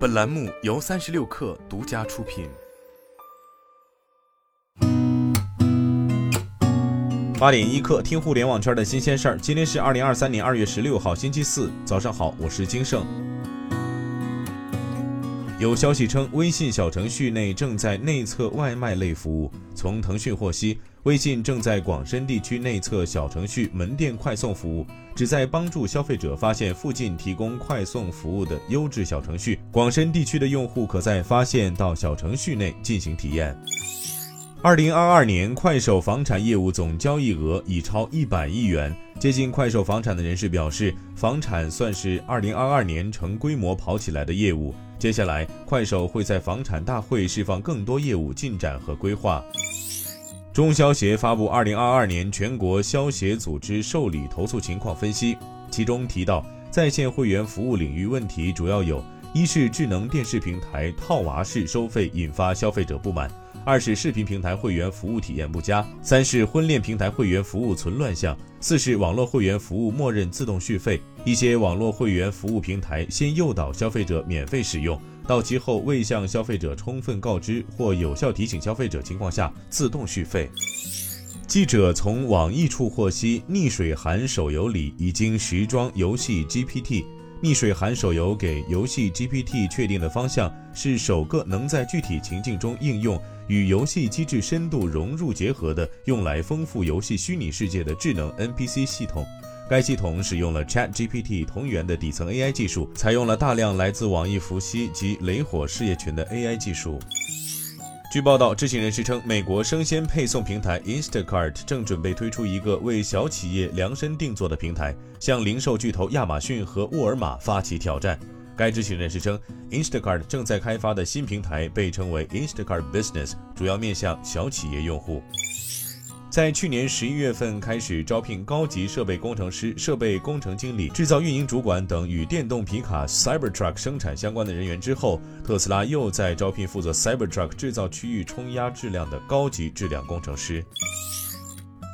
本栏目由三十六氪独家出品。八点一刻，听互联网圈的新鲜事儿。今天是二零二三年二月十六号，星期四，早上好，我是金盛。有消息称，微信小程序内正在内测外卖类服务。从腾讯获悉，微信正在广深地区内测小程序门店快送服务，旨在帮助消费者发现附近提供快送服务的优质小程序。广深地区的用户可在发现到小程序内进行体验。二零二二年，快手房产业务总交易额已超一百亿元。接近快手房产的人士表示，房产算是二零二二年成规模跑起来的业务。接下来，快手会在房产大会释放更多业务进展和规划。中消协发布二零二二年全国消协组织受理投诉情况分析，其中提到，在线会员服务领域问题主要有：一是智能电视平台套娃式收费引发消费者不满；二是视频平台会员服务体验不佳；三是婚恋平台会员服务存乱象；四是网络会员服务默认自动续费。一些网络会员服务平台先诱导消费者免费使用，到期后未向消费者充分告知或有效提醒消费者情况下自动续费。记者从网易处获悉，逆水寒手游里已经实装游戏 GPT。逆水寒手游给游戏 GPT 确定的方向是首个能在具体情境中应用、与游戏机制深度融入结合的，用来丰富游戏虚拟世界的智能 NPC 系统。该系统使用了 ChatGPT 同源的底层 AI 技术，采用了大量来自网易伏羲及雷火事业群的 AI 技术。据报道，知情人士称，美国生鲜配送平台 Instacart 正准备推出一个为小企业量身定做的平台，向零售巨头亚马逊和沃尔玛发起挑战。该知情人士称，Instacart 正在开发的新平台被称为 Instacart Business，主要面向小企业用户。在去年十一月份开始招聘高级设备工程师、设备工程经理、制造运营主管等与电动皮卡 Cybertruck 生产相关的人员之后，特斯拉又在招聘负责 Cybertruck 制造区域冲压质量的高级质量工程师。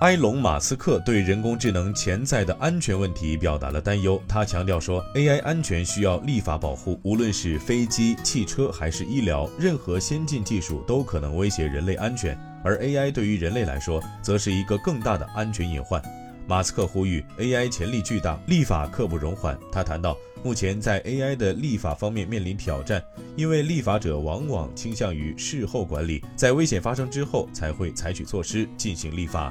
埃隆·马斯克对人工智能潜在的安全问题表达了担忧。他强调说，AI 安全需要立法保护，无论是飞机、汽车还是医疗，任何先进技术都可能威胁人类安全。而 AI 对于人类来说，则是一个更大的安全隐患。马斯克呼吁，AI 潜力巨大，立法刻不容缓。他谈到，目前在 AI 的立法方面面临挑战，因为立法者往往倾向于事后管理，在危险发生之后才会采取措施进行立法。